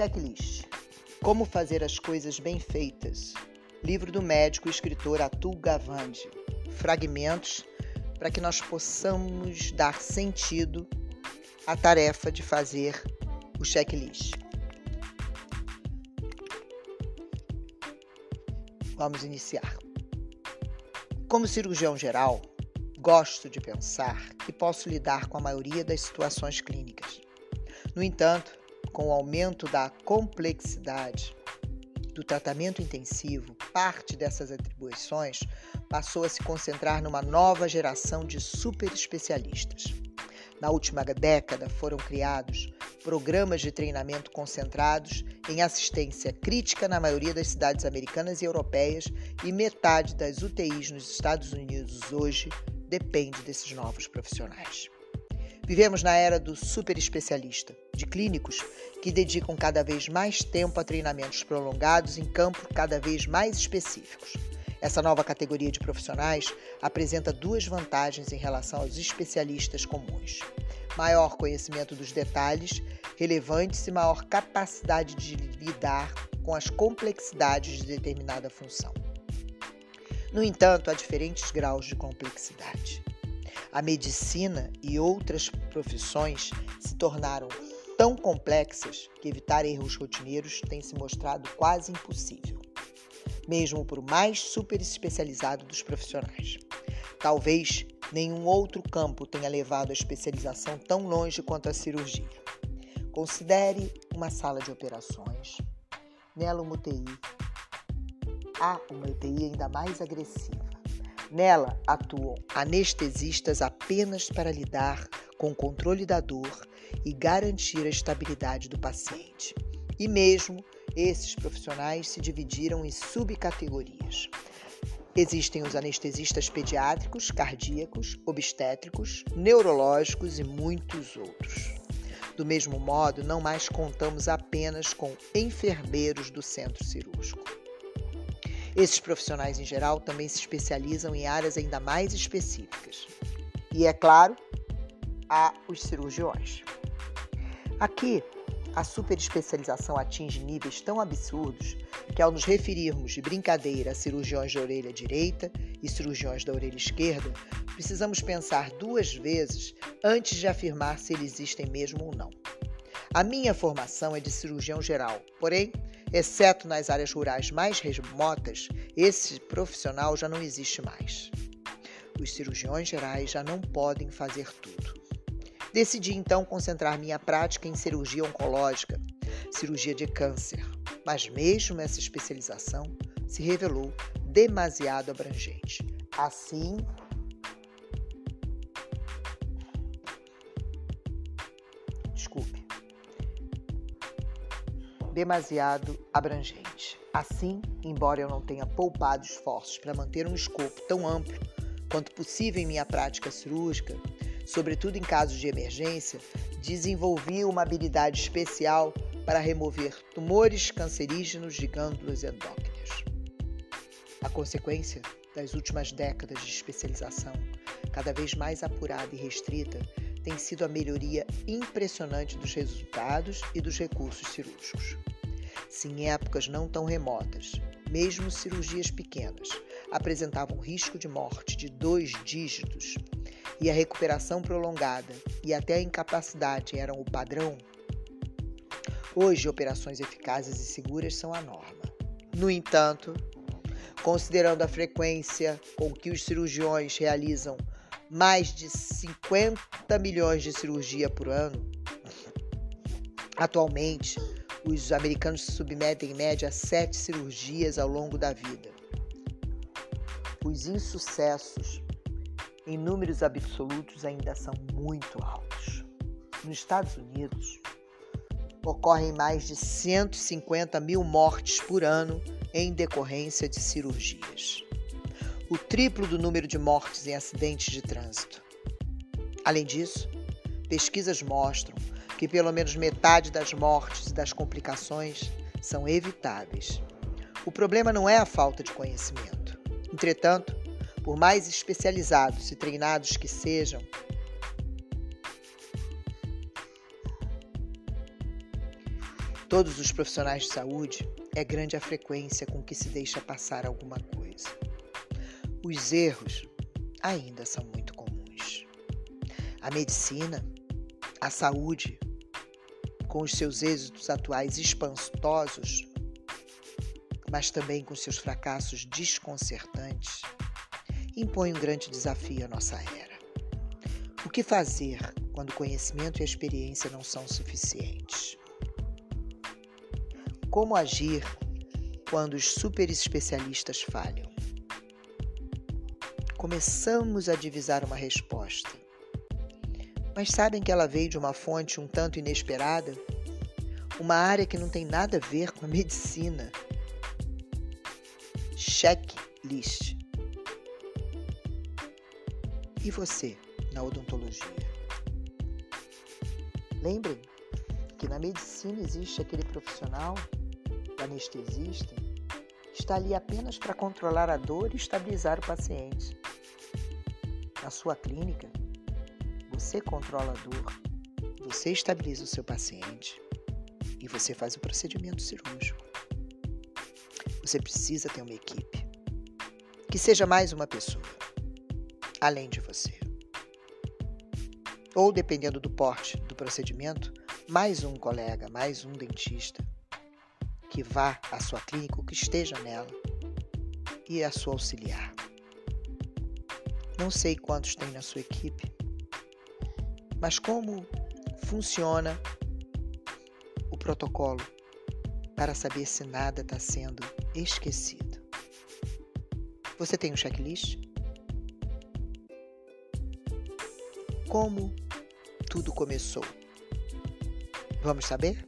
Checklist: Como fazer as coisas bem feitas. Livro do médico e escritor Atul Gawande. Fragmentos para que nós possamos dar sentido à tarefa de fazer o checklist. Vamos iniciar. Como cirurgião geral, gosto de pensar que posso lidar com a maioria das situações clínicas. No entanto, com o aumento da complexidade do tratamento intensivo, parte dessas atribuições passou a se concentrar numa nova geração de super especialistas. Na última década foram criados programas de treinamento concentrados em assistência crítica na maioria das cidades americanas e europeias e metade das UTIs nos Estados Unidos hoje depende desses novos profissionais. Vivemos na era do super especialista, de clínicos que dedicam cada vez mais tempo a treinamentos prolongados em campos cada vez mais específicos. Essa nova categoria de profissionais apresenta duas vantagens em relação aos especialistas comuns: maior conhecimento dos detalhes relevantes e maior capacidade de lidar com as complexidades de determinada função. No entanto, há diferentes graus de complexidade. A medicina e outras profissões se tornaram tão complexas que evitar erros rotineiros tem se mostrado quase impossível, mesmo para o mais super especializado dos profissionais. Talvez nenhum outro campo tenha levado a especialização tão longe quanto a cirurgia. Considere uma sala de operações. Nela, uma UTI. Há uma UTI ainda mais agressiva Nela atuam anestesistas apenas para lidar com o controle da dor e garantir a estabilidade do paciente. E mesmo esses profissionais se dividiram em subcategorias. Existem os anestesistas pediátricos, cardíacos, obstétricos, neurológicos e muitos outros. Do mesmo modo, não mais contamos apenas com enfermeiros do centro cirúrgico. Esses profissionais, em geral, também se especializam em áreas ainda mais específicas. E, é claro, há os cirurgiões. Aqui, a superespecialização atinge níveis tão absurdos que, ao nos referirmos de brincadeira a cirurgiões da orelha direita e cirurgiões da orelha esquerda, precisamos pensar duas vezes antes de afirmar se eles existem mesmo ou não. A minha formação é de cirurgião geral, porém, exceto nas áreas rurais mais remotas, esse profissional já não existe mais. Os cirurgiões gerais já não podem fazer tudo. Decidi então concentrar minha prática em cirurgia oncológica, cirurgia de câncer, mas mesmo essa especialização se revelou demasiado abrangente. Assim, demasiado abrangente. Assim, embora eu não tenha poupado esforços para manter um escopo tão amplo quanto possível em minha prática cirúrgica, sobretudo em casos de emergência, desenvolvi uma habilidade especial para remover tumores cancerígenos de glândulas endócrinas. A consequência das últimas décadas de especialização, cada vez mais apurada e restrita, tem sido a melhoria impressionante dos resultados e dos recursos cirúrgicos. Se em épocas não tão remotas, mesmo cirurgias pequenas, apresentavam risco de morte de dois dígitos e a recuperação prolongada e até a incapacidade eram o padrão, hoje operações eficazes e seguras são a norma. No entanto, considerando a frequência com que os cirurgiões realizam mais de 50 milhões de cirurgia por ano. Atualmente, os americanos se submetem em média a sete cirurgias ao longo da vida. Os insucessos em números absolutos ainda são muito altos. Nos Estados Unidos, ocorrem mais de 150 mil mortes por ano em decorrência de cirurgias o triplo do número de mortes em acidentes de trânsito. Além disso, pesquisas mostram que pelo menos metade das mortes e das complicações são evitáveis. O problema não é a falta de conhecimento. Entretanto, por mais especializados e treinados que sejam, todos os profissionais de saúde, é grande a frequência com que se deixa passar alguma coisa. Os erros ainda são muito comuns. A medicina, a saúde, com os seus êxitos atuais espantosos, mas também com seus fracassos desconcertantes, impõe um grande desafio à nossa era. O que fazer quando o conhecimento e a experiência não são suficientes? Como agir quando os super especialistas falham? Começamos a divisar uma resposta. Mas sabem que ela veio de uma fonte um tanto inesperada? Uma área que não tem nada a ver com a medicina. Checklist. E você, na odontologia? Lembrem que na medicina existe aquele profissional, o anestesista, está ali apenas para controlar a dor e estabilizar o paciente. Na sua clínica, você controla a dor, você estabiliza o seu paciente e você faz o procedimento cirúrgico. Você precisa ter uma equipe que seja mais uma pessoa além de você. Ou, dependendo do porte do procedimento, mais um colega, mais um dentista que vá à sua clínica ou que esteja nela e a sua auxiliar. Não sei quantos tem na sua equipe, mas como funciona o protocolo para saber se nada está sendo esquecido? Você tem um checklist? Como tudo começou? Vamos saber?